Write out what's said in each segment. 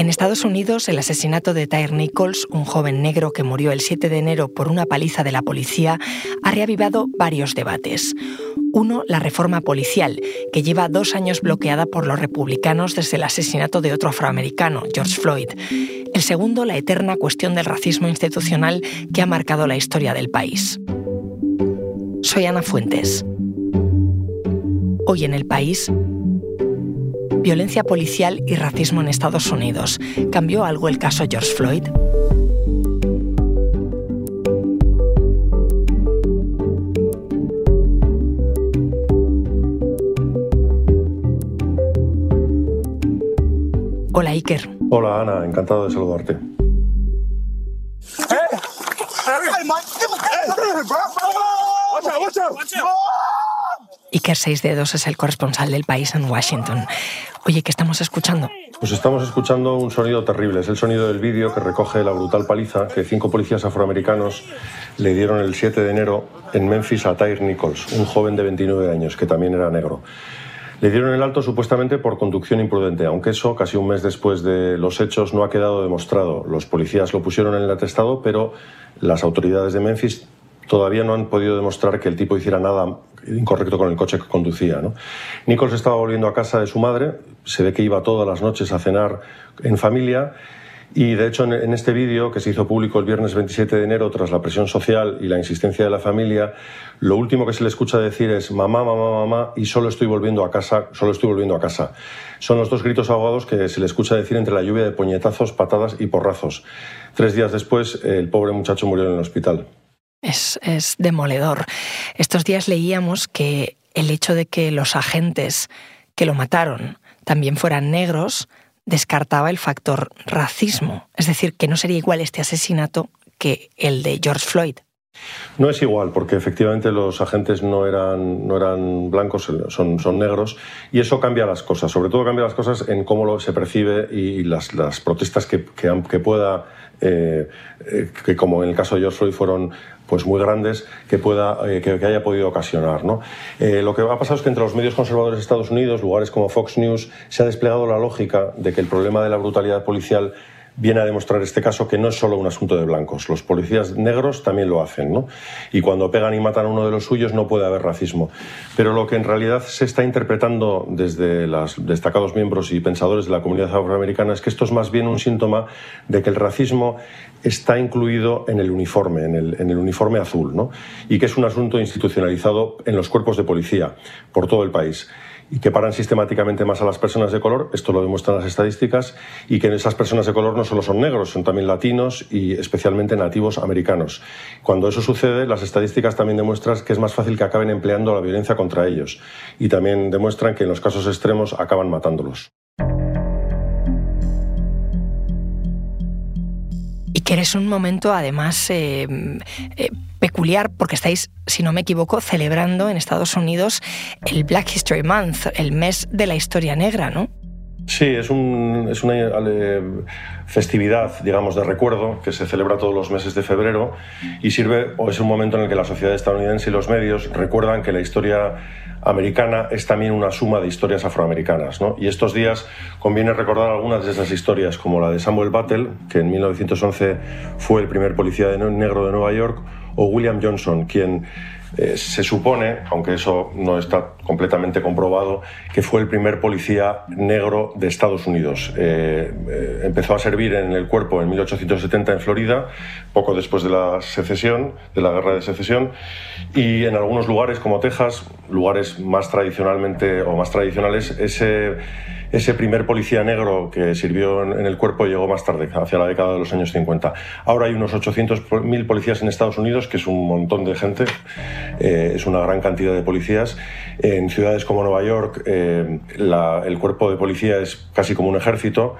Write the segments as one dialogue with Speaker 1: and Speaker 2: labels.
Speaker 1: En Estados Unidos, el asesinato de Tyre Nichols, un joven negro que murió el 7 de enero por una paliza de la policía, ha reavivado varios debates. Uno, la reforma policial, que lleva dos años bloqueada por los republicanos desde el asesinato de otro afroamericano, George Floyd. El segundo, la eterna cuestión del racismo institucional que ha marcado la historia del país. Soy Ana Fuentes. Hoy en el país, violencia policial y racismo en Estados Unidos. ¿Cambió algo el caso George Floyd? Hola Iker.
Speaker 2: Hola Ana, encantado de saludarte.
Speaker 1: Iker Seis Dedos es el corresponsal del país en Washington. Oye, ¿qué estamos escuchando?
Speaker 2: Pues estamos escuchando un sonido terrible. Es el sonido del vídeo que recoge la brutal paliza que cinco policías afroamericanos le dieron el 7 de enero en Memphis a Tyre Nichols, un joven de 29 años que también era negro. Le dieron el alto supuestamente por conducción imprudente, aunque eso, casi un mes después de los hechos, no ha quedado demostrado. Los policías lo pusieron en el atestado, pero las autoridades de Memphis todavía no han podido demostrar que el tipo hiciera nada incorrecto con el coche que conducía. ¿no? Nichols estaba volviendo a casa de su madre, se ve que iba todas las noches a cenar en familia y de hecho en este vídeo que se hizo público el viernes 27 de enero tras la presión social y la insistencia de la familia, lo último que se le escucha decir es mamá, mamá, mamá y solo estoy volviendo a casa, solo estoy volviendo a casa. Son los dos gritos ahogados que se le escucha decir entre la lluvia de puñetazos, patadas y porrazos. Tres días después el pobre muchacho murió en el hospital.
Speaker 1: Es, es demoledor. Estos días leíamos que el hecho de que los agentes que lo mataron también fueran negros descartaba el factor racismo, es decir, que no sería igual este asesinato que el de George Floyd.
Speaker 2: No es igual, porque efectivamente los agentes no eran, no eran blancos, son, son negros, y eso cambia las cosas. Sobre todo cambia las cosas en cómo lo, se percibe y las, las protestas que, que, que pueda, eh, eh, que como en el caso de George Floyd fueron pues muy grandes que, pueda, eh, que, haya podido ocasionar. ¿no? Eh, lo que ha pasado es que entre los medios conservadores de Estados Unidos, lugares como Fox News, se ha desplegado la lógica de que el problema de la brutalidad policial viene a demostrar este caso que no es solo un asunto de blancos. Los policías negros también lo hacen, ¿no? Y cuando pegan y matan a uno de los suyos no puede haber racismo. Pero lo que en realidad se está interpretando desde los destacados miembros y pensadores de la comunidad afroamericana es que esto es más bien un síntoma de que el racismo está incluido en el uniforme, en el, uniforme azul, ¿no? Y que es un asunto institucionalizado en los cuerpos de policía por todo el país y que paran sistemáticamente más a las personas de color, esto lo demuestran las estadísticas, y que esas personas de color no solo son negros, son también latinos y especialmente nativos americanos. Cuando eso sucede, las estadísticas también demuestran que es más fácil que acaben empleando la violencia contra ellos y también demuestran que en los casos extremos acaban matándolos.
Speaker 1: Y que eres un momento, además, eh, eh, peculiar porque estáis, si no me equivoco, celebrando en Estados Unidos el Black History Month, el mes de la historia negra, ¿no?
Speaker 2: Sí, es, un, es una festividad, digamos, de recuerdo que se celebra todos los meses de febrero y sirve, o es un momento en el que la sociedad estadounidense y los medios recuerdan que la historia americana es también una suma de historias afroamericanas. ¿no? Y estos días conviene recordar algunas de esas historias, como la de Samuel Battle, que en 1911 fue el primer policía negro de Nueva York, o William Johnson, quien eh, se supone, aunque eso no está completamente comprobado, que fue el primer policía negro de Estados Unidos. Eh, eh, empezó a servir en el cuerpo en 1870 en Florida, poco después de la secesión, de la guerra de secesión, y en algunos lugares como Texas, lugares más tradicionalmente o más tradicionales, ese ese primer policía negro que sirvió en el cuerpo llegó más tarde, hacia la década de los años 50. Ahora hay unos 800.000 policías en Estados Unidos, que es un montón de gente, eh, es una gran cantidad de policías. En ciudades como Nueva York, eh, el cuerpo de policía es casi como un ejército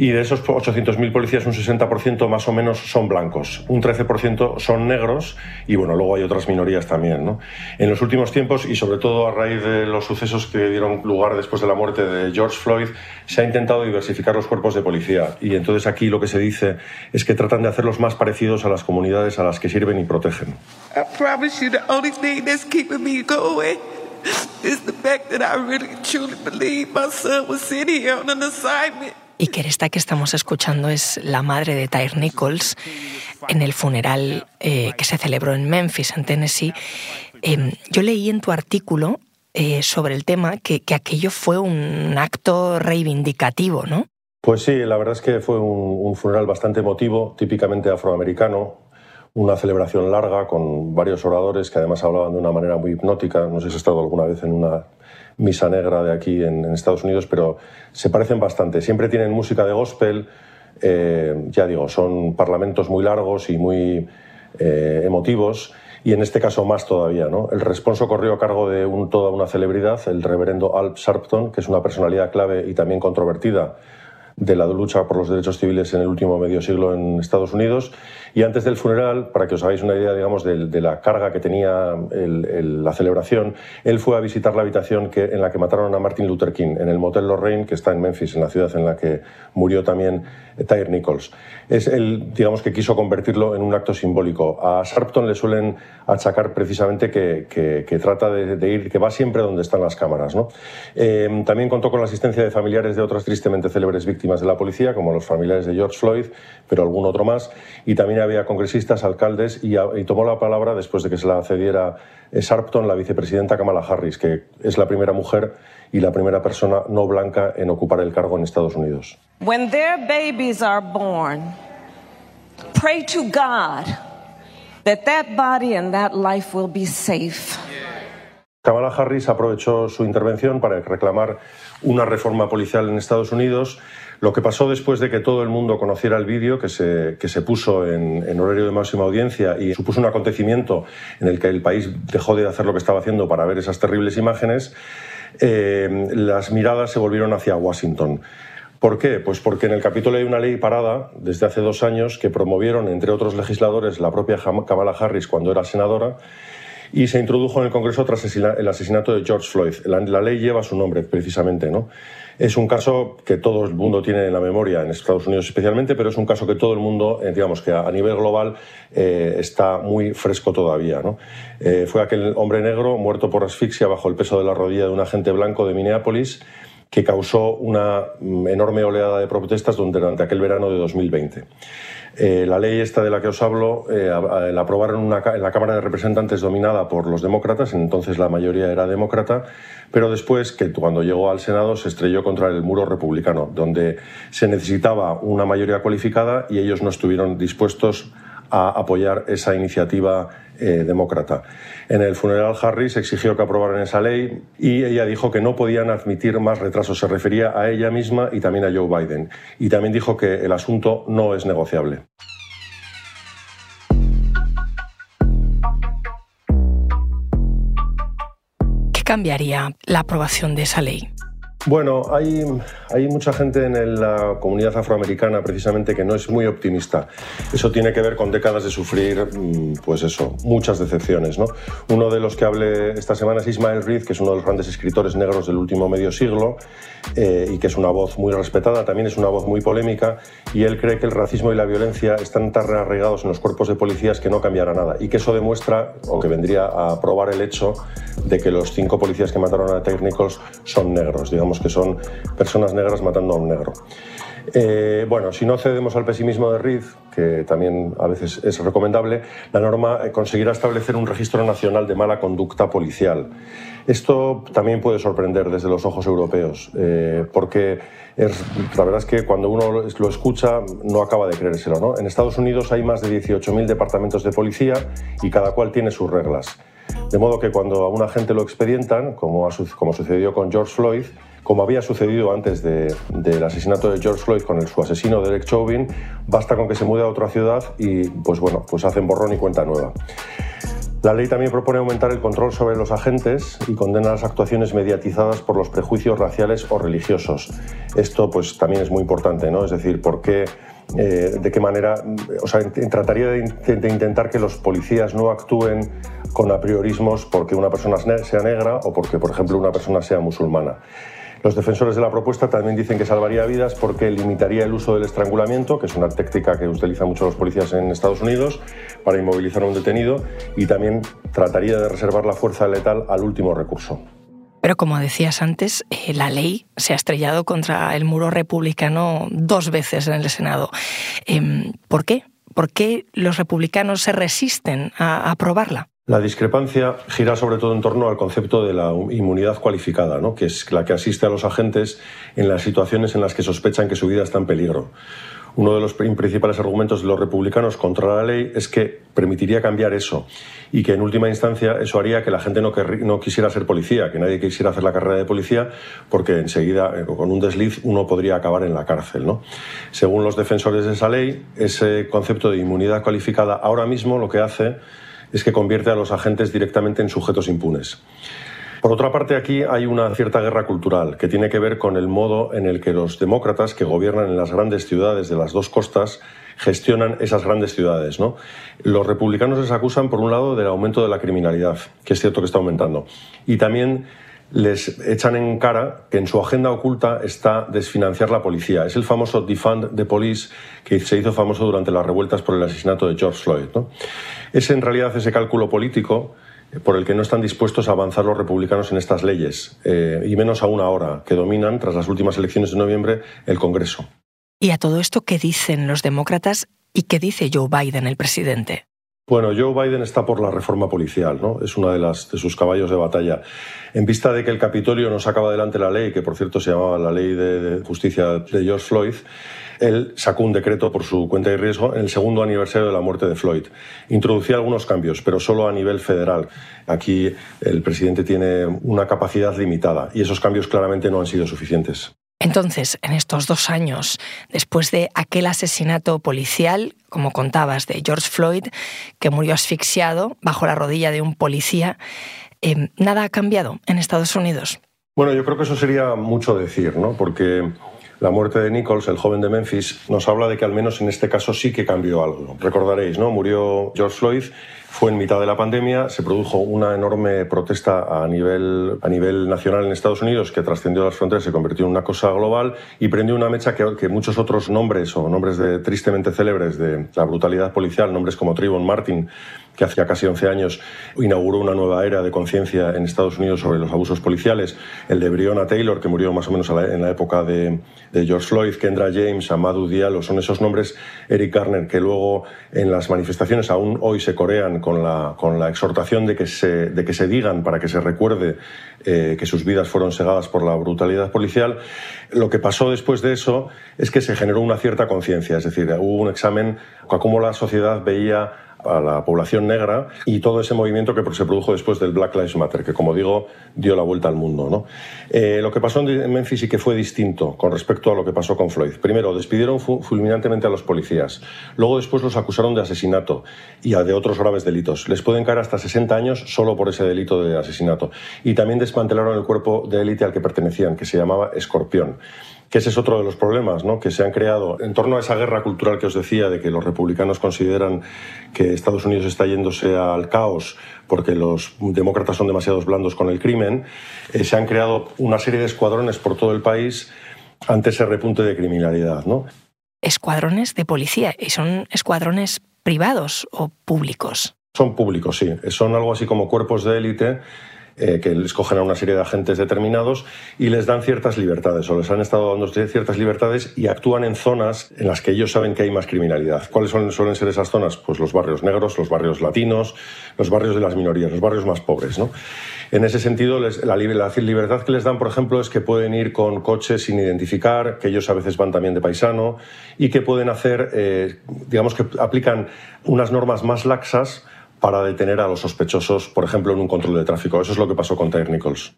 Speaker 2: y de esos 800.000 policías un 60% más o menos son blancos, un 13% son negros y bueno, luego hay otras minorías también. ¿no? En los últimos tiempos y sobre todo a raíz de los sucesos que dieron lugar después de la muerte de George Floyd, se ha intentado diversificar los cuerpos de policía y entonces aquí lo que se dice es que tratan de hacerlos más parecidos a las comunidades a las que sirven y protegen.
Speaker 1: Y que esta que estamos escuchando es la madre de Tyre Nichols en el funeral eh, que se celebró en Memphis, en Tennessee. Em, yo leí en tu artículo eh, sobre el tema que, aquello fue un acto reivindicativo, ¿no?
Speaker 2: Pues sí, la verdad es que fue un funeral bastante emotivo, típicamente afroamericano, una celebración larga con varios oradores que además hablaban de una manera muy hipnótica. No sé si has estado alguna vez en una misa negra de aquí en, Estados Unidos, pero se parecen bastante. Siempre tienen música de gospel, eh, ya digo, son parlamentos muy largos y muy eh, emotivos. Y en este caso más todavía. ¿no? El responso corrió a cargo de toda una celebridad, el reverendo Alp Sharpton, que es una personalidad clave y también controvertida de la lucha por los derechos civiles en el último medio siglo en Estados Unidos. Y antes del funeral, para que os hagáis una idea, digamos, de, la carga que tenía la celebración, él fue a visitar la habitación que, en la que mataron a Martin Luther King, en el Motel Lorraine, que está en Memphis, en la ciudad en la que murió también Tyre Nichols. Es él, digamos, que quiso convertirlo en un acto simbólico. A Sharpton le suelen achacar precisamente que, que, trata de, ir, que va siempre donde están las cámaras. ¿no? Eh, también contó con la asistencia de familiares de otras tristemente célebres víctimas de la policía, como los familiares de George Floyd, pero algún otro más, y también había congresistas, alcaldes, y, tomó la palabra después de que se la cediera eh, Sharpton, la vicepresidenta Kamala Harris, que es la primera mujer y la primera persona no blanca en ocupar el cargo en Estados Unidos.
Speaker 3: When their babies are born, pray to God that that body and that life will be safe.
Speaker 2: Kamala Harris aprovechó su intervención para reclamar una reforma policial en Estados Unidos. Lo que pasó después de que todo el mundo conociera el vídeo que se, que se puso en, horario de máxima audiencia y supuso un acontecimiento en el que el país dejó de hacer lo que estaba haciendo para ver esas terribles imágenes, eh, las miradas se volvieron hacia Washington. ¿Por qué? Pues porque en el capítulo hay una ley parada desde hace dos años que promovieron, entre otros legisladores, la propia Kamala Harris cuando era senadora y se introdujo en el Congreso tras el asesinato de George Floyd. La, ley lleva su nombre, precisamente. ¿no? Es un caso que todo el mundo tiene en la memoria, en Estados Unidos especialmente, pero es un caso que todo el mundo, eh, digamos que a, nivel global, eh, está muy fresco todavía. Eh, fue aquel hombre negro muerto por asfixia bajo el peso de la rodilla de un agente blanco de Minneapolis que causó una mm, enorme oleada de protestas durante aquel verano de 2020. Eh, la ley esta de la que os hablo eh, la aprobaron en la Cámara de Representantes dominada por los demócratas, entonces la mayoría era demócrata, pero después, que cuando llegó al Senado, se estrelló contra el muro republicano, donde se necesitaba una mayoría cualificada y ellos no estuvieron dispuestos a apoyar esa iniciativa eh, demócrata. En el funeral Harris exigió que aprobaran esa ley y ella dijo que no podían admitir más retrasos. Se refería a ella misma y también a Joe Biden. Y también dijo que el asunto no es negociable.
Speaker 1: ¿Qué cambiaría la aprobación de esa ley?
Speaker 2: Bueno, hay, mucha gente en la comunidad afroamericana precisamente que no es muy optimista. Eso tiene que ver con décadas de sufrir, mm, pues eso, muchas decepciones. ¿no? Uno de los que hablé esta semana es Ismael Reed, que es uno de los grandes escritores negros del último medio siglo eh, y que es una voz muy respetada, también es una voz muy polémica y él cree que el racismo y la violencia están tan arraigados en los cuerpos de policías que no cambiará nada y que eso demuestra, o que vendría a probar el hecho de que los cinco policías que mataron a técnicos son negros, digamos que son personas negras matando a un negro. Eh, bueno, si no cedemos al pesimismo de Reed, que también a veces es recomendable, la norma eh, conseguirá establecer un registro nacional de mala conducta policial. Esto también puede sorprender desde los ojos europeos, eh, porque la verdad es que cuando uno lo escucha no acaba de creérselo. ¿no? En Estados Unidos hay más de 18.000 departamentos de policía y cada cual tiene sus reglas. De modo que cuando a un agente lo expedientan, como, como sucedió con George Floyd, como había sucedido antes del asesinato de George Floyd con su asesino Derek Chauvin, basta con que se mude a otra ciudad y pues bueno, pues hacen borrón y cuenta nueva. La ley también propone aumentar el control sobre los agentes y condena las actuaciones mediatizadas por los prejuicios raciales o religiosos. Esto pues también es muy importante, ¿no? Es decir, ¿por qué, eh, de qué manera, o sea, trataría de, de, intentar que los policías no actúen con apriorismos porque una persona sea negra o porque, por ejemplo, una persona sea musulmana. Los defensores de la propuesta también dicen que salvaría vidas porque limitaría el uso del estrangulamiento, que es una técnica que utilizan mucho los policías en Estados Unidos para inmovilizar a un detenido, y también trataría de reservar la fuerza letal al último recurso.
Speaker 1: Pero como decías antes, eh, la ley se ha estrellado contra el muro republicano dos veces en el Senado. Em, ¿Por qué? ¿Por qué los republicanos se resisten a aprobarla?
Speaker 2: La discrepancia gira sobre todo en torno al concepto de la inmunidad cualificada, ¿no? que es la que asiste a los agentes en las situaciones en las que sospechan que su vida está en peligro. Uno de los principales argumentos de los republicanos contra la ley es que permitiría cambiar eso y que en última instancia eso haría que la gente no, quisiera ser policía, que nadie quisiera hacer la carrera de policía porque enseguida eh, con un desliz uno podría acabar en la cárcel. ¿no? Según los defensores de esa ley, ese concepto de inmunidad cualificada ahora mismo lo que hace es que convierte a los agentes directamente en sujetos impunes. Por otra parte, aquí hay una cierta guerra cultural que tiene que ver con el modo en el que los demócratas que gobiernan en las grandes ciudades de las dos costas gestionan esas grandes ciudades. Los republicanos les acusan, por un lado, del aumento de la criminalidad, que es cierto que está aumentando, y también les echan en cara que en su agenda oculta está desfinanciar la policía. Es el famoso defund the police que se hizo famoso durante las revueltas por el asesinato de George Floyd. Es en realidad ese cálculo político por el que no están dispuestos a avanzar los republicanos en estas leyes, eh, y menos aún ahora, que dominan, tras las últimas elecciones de noviembre, el Congreso.
Speaker 1: ¿Y a todo esto qué dicen los demócratas y qué dice Joe Biden, el presidente?
Speaker 2: Bueno, Joe Biden está por la reforma policial, ¿no? Es uno de, las, de sus caballos de batalla. En vista de que el Capitolio no sacaba adelante la ley, que por cierto se llamaba la Ley de, Justicia de George Floyd, él sacó un decreto por su cuenta y riesgo en el segundo aniversario de la muerte de Floyd. Introducía algunos cambios, pero solo a nivel federal. Aquí el presidente tiene una capacidad limitada y esos cambios claramente no han sido suficientes.
Speaker 1: Entonces, en estos dos años, después de aquel asesinato policial, como contabas, de George Floyd, que murió asfixiado bajo la rodilla de un policía, em, ¿nada ha cambiado en Estados Unidos?
Speaker 2: Bueno, yo creo que eso sería mucho decir, ¿no? Porque la muerte de Nichols, el joven de Memphis, nos habla de que al menos en este caso sí que cambió algo. Recordaréis, ¿no? Murió George Floyd fue en mitad de la pandemia, se produjo una enorme protesta a nivel, a nivel nacional en Estados Unidos que trascendió las fronteras, se convirtió en una cosa global y prendió una mecha que, muchos otros nombres o nombres de, tristemente célebres de la brutalidad policial, nombres como Trayvon Martin, que hacía casi 11 años inauguró una nueva era de conciencia en Estados Unidos sobre los abusos policiales, el de Breonna Taylor, que murió más o menos en la época de, de George Floyd, Kendra James, Amadou Diallo, son esos nombres, Eric Garner, que luego en las manifestaciones aún hoy se corean con la, con la exhortación de que, se, de que se digan para que se recuerde eh, que sus vidas fueron segadas por la brutalidad policial. Lo que pasó después de eso es que se generó una cierta conciencia, es decir, hubo un examen a cómo la sociedad veía a la población negra y todo ese movimiento que se produjo después del Black Lives Matter, que como digo, dio la vuelta al mundo. ¿no? Eh, lo que pasó en Memphis sí que fue distinto con respecto a lo que pasó con Floyd. Primero, despidieron fulminantemente a los policías. Luego, después los acusaron de asesinato y de otros graves delitos. Les pueden caer hasta 60 años solo por ese delito de asesinato. Y también desmantelaron el cuerpo de élite al que pertenecían, que se llamaba Escorpión que ese es otro de los problemas ¿no? que se han creado en torno a esa guerra cultural que os decía, de que los republicanos consideran que Estados Unidos está yéndose al caos porque los demócratas son demasiados blandos con el crimen, eh, se han creado una serie de escuadrones por todo el país ante ese repunte de criminalidad. ¿no?
Speaker 1: Escuadrones de policía, y son escuadrones privados o públicos.
Speaker 2: Son públicos, sí. Son algo así como cuerpos de élite eh, que escogen a una serie de agentes determinados y les dan ciertas libertades o les han estado dando ciertas libertades y actúan en zonas en las que ellos saben que hay más criminalidad. ¿Cuáles son, suelen ser esas zonas? Pues los barrios negros, los barrios latinos, los barrios de las minorías, los barrios más pobres. ¿no? En ese sentido, la, libertad que les dan, por ejemplo, es que pueden ir con coches sin identificar, que ellos a veces van también de paisano y que pueden hacer, eh, digamos que aplican unas normas más laxas para detener a los sospechosos, por ejemplo, en un control de tráfico. Eso es lo que pasó con Tyre Nichols.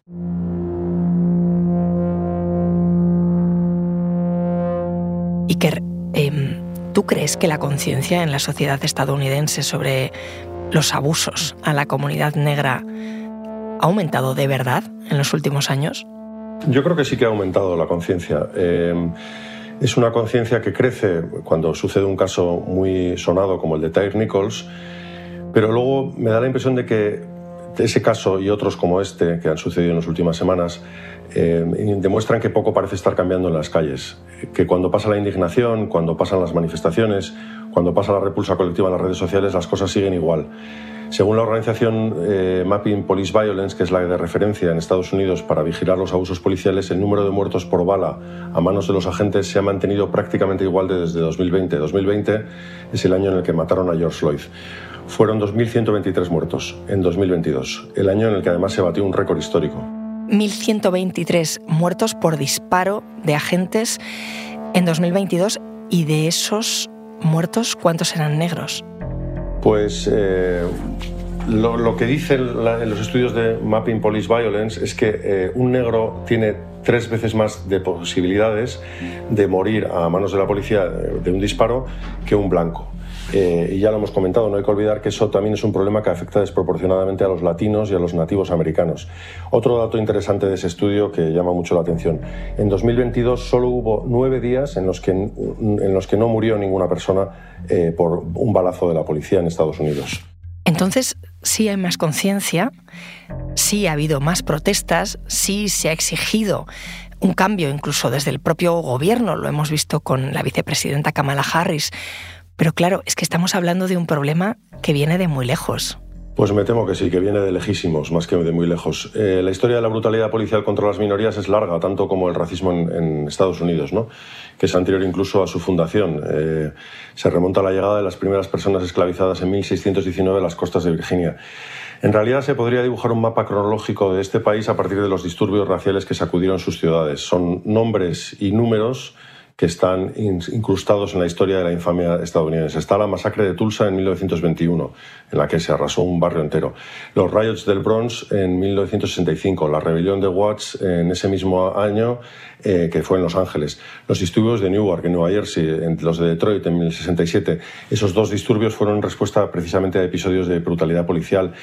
Speaker 1: Iker, em, ¿tú crees que la conciencia en la sociedad estadounidense sobre los abusos a la comunidad negra ha aumentado de verdad en los últimos años?
Speaker 2: Yo creo que sí que ha aumentado la conciencia. Em, es una conciencia que crece cuando sucede un caso muy sonado como el de Tyre Nichols pero luego me da la impresión de que ese caso y otros como este que han sucedido en las últimas semanas eh, demuestran que poco parece estar cambiando en las calles, que cuando pasa la indignación, cuando pasan las manifestaciones, cuando pasa la repulsa colectiva en las redes sociales, las cosas siguen igual. Según la organización eh, Mapping Police Violence, que es la de referencia en Estados Unidos para vigilar los abusos policiales, el número de muertos por bala a manos de los agentes se ha mantenido prácticamente igual desde 2020. 2020 es el año en el que mataron a George Floyd. Fueron 2.123 muertos en 2022, el año en el que además se batió un récord histórico.
Speaker 1: 1.123 muertos por disparo de agentes en 2022 y de esos muertos, ¿cuántos eran negros?
Speaker 2: Pues eh, lo, que dicen en los estudios de Mapping Police Violence es que eh, un negro tiene tres veces más de posibilidades de morir a manos de la policía eh, de un disparo que un blanco. Y ya lo hemos comentado, no hay que olvidar que eso también es un problema que afecta desproporcionadamente a los latinos y a los nativos americanos. Otro dato interesante de ese estudio que llama mucho la atención. En 2022 solo hubo nueve días en los que, en los que no murió ninguna persona eh, por un balazo de la policía en Estados Unidos.
Speaker 1: Entonces, sí hay más conciencia, sí ha habido más protestas, sí se ha exigido un cambio incluso desde el propio gobierno, lo hemos visto con la vicepresidenta Kamala Harris. Pero claro, es que estamos hablando de un problema que viene de muy lejos.
Speaker 2: Pues me temo que sí, que viene de lejísimos, más que de muy lejos. Eh, la historia de la brutalidad policial contra las minorías es larga, tanto como el racismo en, Estados Unidos, ¿no? que es anterior incluso a su fundación. Eh, se remonta a la llegada de las primeras personas esclavizadas en 1619 a las costas de Virginia. En realidad se podría dibujar un mapa cronológico de este país a partir de los disturbios raciales que sacudieron sus ciudades. Son nombres y números que están incrustados en la historia de la infamia estadounidense. Está la masacre de Tulsa en 1921, en la que se arrasó un barrio entero. Los riots del Bronx en 1965, la rebelión de Watts en ese mismo año, eh, que fue en Los Ángeles. Los disturbios de Newark, en Nueva Jersey, los de Detroit en 1967. Esos dos disturbios fueron respuesta precisamente a episodios de brutalidad policial.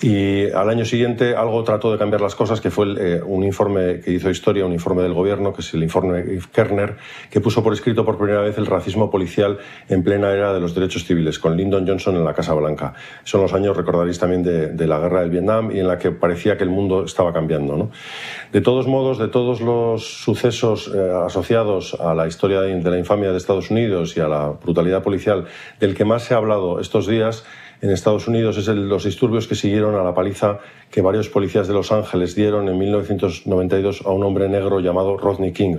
Speaker 2: Y al año siguiente algo trató de cambiar las cosas, que fue eh, un informe que hizo historia, un informe del gobierno, que es el informe Kerner, que puso por escrito por primera vez el racismo policial en plena era de los derechos civiles, con Lyndon Johnson en la Casa Blanca. Son los años, recordaréis también, de, la guerra del Vietnam y en la que parecía que el mundo estaba cambiando. De todos modos, de todos los sucesos eh, asociados a la historia de la infamia de Estados Unidos y a la brutalidad policial, del que más se ha hablado estos días, en Estados Unidos es el, los disturbios que siguieron a la paliza que varios policías de Los Ángeles dieron en 1992 a un hombre negro llamado Rodney King.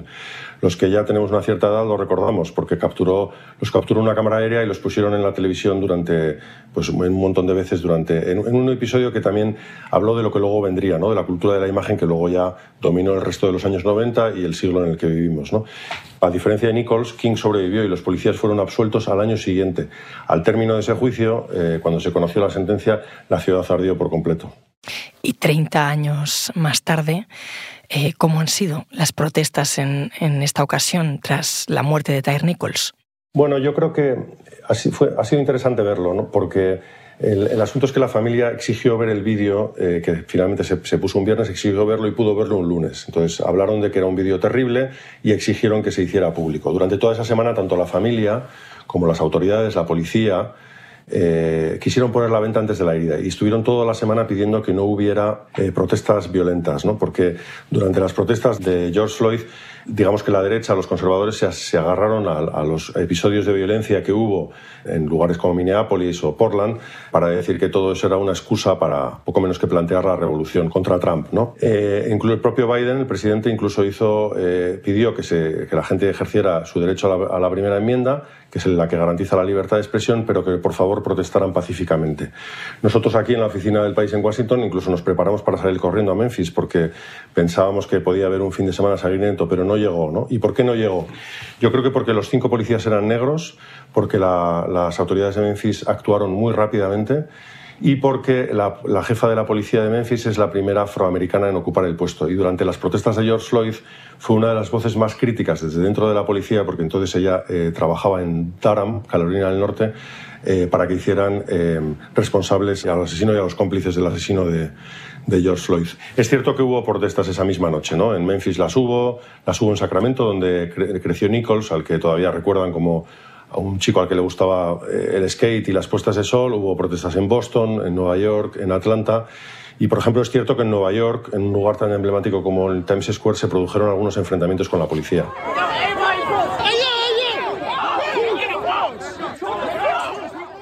Speaker 2: Los que ya tenemos una cierta edad lo recordamos porque capturó, los capturó una cámara aérea y los pusieron en la televisión durante pues, un montón de veces durante, en, un episodio que también habló de lo que luego vendría, ¿no? de la cultura de la imagen que luego ya dominó el resto de los años 90 y el siglo en el que vivimos. ¿no? A diferencia de Nichols, King sobrevivió y los policías fueron absueltos al año siguiente. Al término de ese juicio, eh, cuando se conoció la sentencia, la ciudad ardió por completo.
Speaker 1: Y 30 años más tarde, eh, ¿cómo han sido las protestas en, esta ocasión tras la muerte de Tyre Nichols?
Speaker 2: Bueno, yo creo que así fue, ha sido interesante verlo, ¿no? porque el, asunto es que la familia exigió ver el vídeo, eh, que finalmente se, puso un viernes, exigió verlo y pudo verlo un lunes. Entonces hablaron de que era un vídeo terrible y exigieron que se hiciera público. Durante toda esa semana, tanto la familia como las autoridades, la policía, eh, quisieron poner la venta antes de la herida y estuvieron toda la semana pidiendo que no hubiera eh, protestas violentas, ¿no? porque durante las protestas de George Floyd digamos que la derecha, los conservadores, se, agarraron a, los episodios de violencia que hubo en lugares como Minneapolis o Portland para decir que todo eso era una excusa para poco menos que plantear la revolución contra Trump. ¿no? Eh, incluso el propio Biden, el presidente, incluso hizo, eh, pidió que, se, que, la gente ejerciera su derecho a la, a la primera enmienda, que es la que garantiza la libertad de expresión, pero que por favor protestaran pacíficamente. Nosotros aquí en la oficina del país en Washington incluso nos preparamos para salir corriendo a Memphis porque pensábamos que podía haber un fin de semana sangriento, pero no no llegó. ¿no? ¿Y por qué no llegó? Yo creo que porque los cinco policías eran negros, porque las autoridades de Memphis actuaron muy rápidamente y porque la, jefa de la policía de Memphis es la primera afroamericana en ocupar el puesto. Y durante las protestas de George Floyd fue una de las voces más críticas desde dentro de la policía, porque entonces ella eh, trabajaba en Durham, Carolina del Norte, eh, para que hicieran eh, responsables al asesino y a los cómplices del asesino de, George Floyd. Es cierto que hubo protestas esa misma noche, ¿no? En Memphis las hubo, las hubo en Sacramento, donde creció Nichols, al que todavía recuerdan como a un chico al que le gustaba eh, el skate y las puestas de sol. Hubo protestas en Boston, en Nueva York, en Atlanta. Y, por ejemplo, es cierto que en Nueva York, en un lugar tan emblemático como el Times Square, se produjeron algunos enfrentamientos con la policía.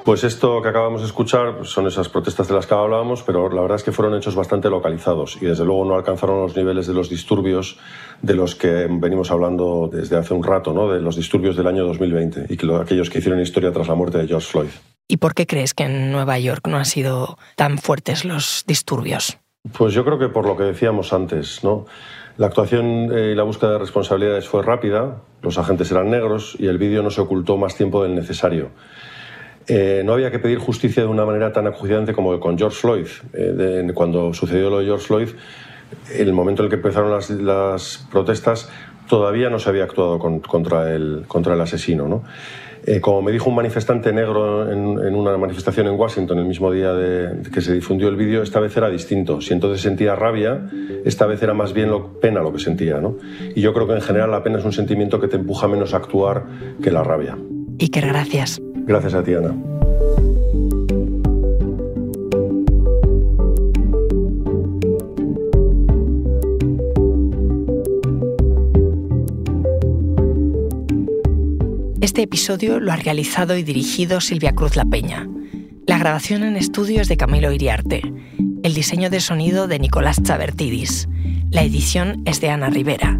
Speaker 2: Pues esto que acabamos de escuchar son esas protestas de las que hablábamos, pero la verdad es que fueron hechos bastante localizados y desde luego no alcanzaron los niveles de los disturbios de los que venimos hablando desde hace un rato, ¿no? de los disturbios del año 2020 y que aquellos que hicieron historia tras la muerte de George Floyd.
Speaker 1: ¿Y por qué crees que en Nueva York no han sido tan fuertes los disturbios?
Speaker 2: Pues yo creo que por lo que decíamos antes, ¿no? La actuación eh, y la búsqueda de responsabilidades fue rápida, los agentes eran negros y el vídeo no se ocultó más tiempo del necesario. Eh, no había que pedir justicia de una manera tan acuciante como con George Floyd. Eh, cuando sucedió lo de George Floyd, el momento en el que empezaron las, protestas, todavía no se había actuado contra, el, asesino. ¿no? Eh, como me dijo un manifestante negro en, una manifestación en Washington el mismo día que se difundió el vídeo, esta vez era distinto. Si entonces sentía rabia, esta vez era más bien lo, pena lo que sentía. Y yo creo que en general la pena es un sentimiento que te empuja menos a actuar que la rabia.
Speaker 1: Y que gracias.
Speaker 2: Gracias a ti, Ana.
Speaker 1: Este episodio lo ha realizado y dirigido Silvia Cruz La Peña. La grabación en estudio es de Camilo Iriarte. El diseño de sonido de Nicolás Chavertidis. La edición es de Ana Rivera.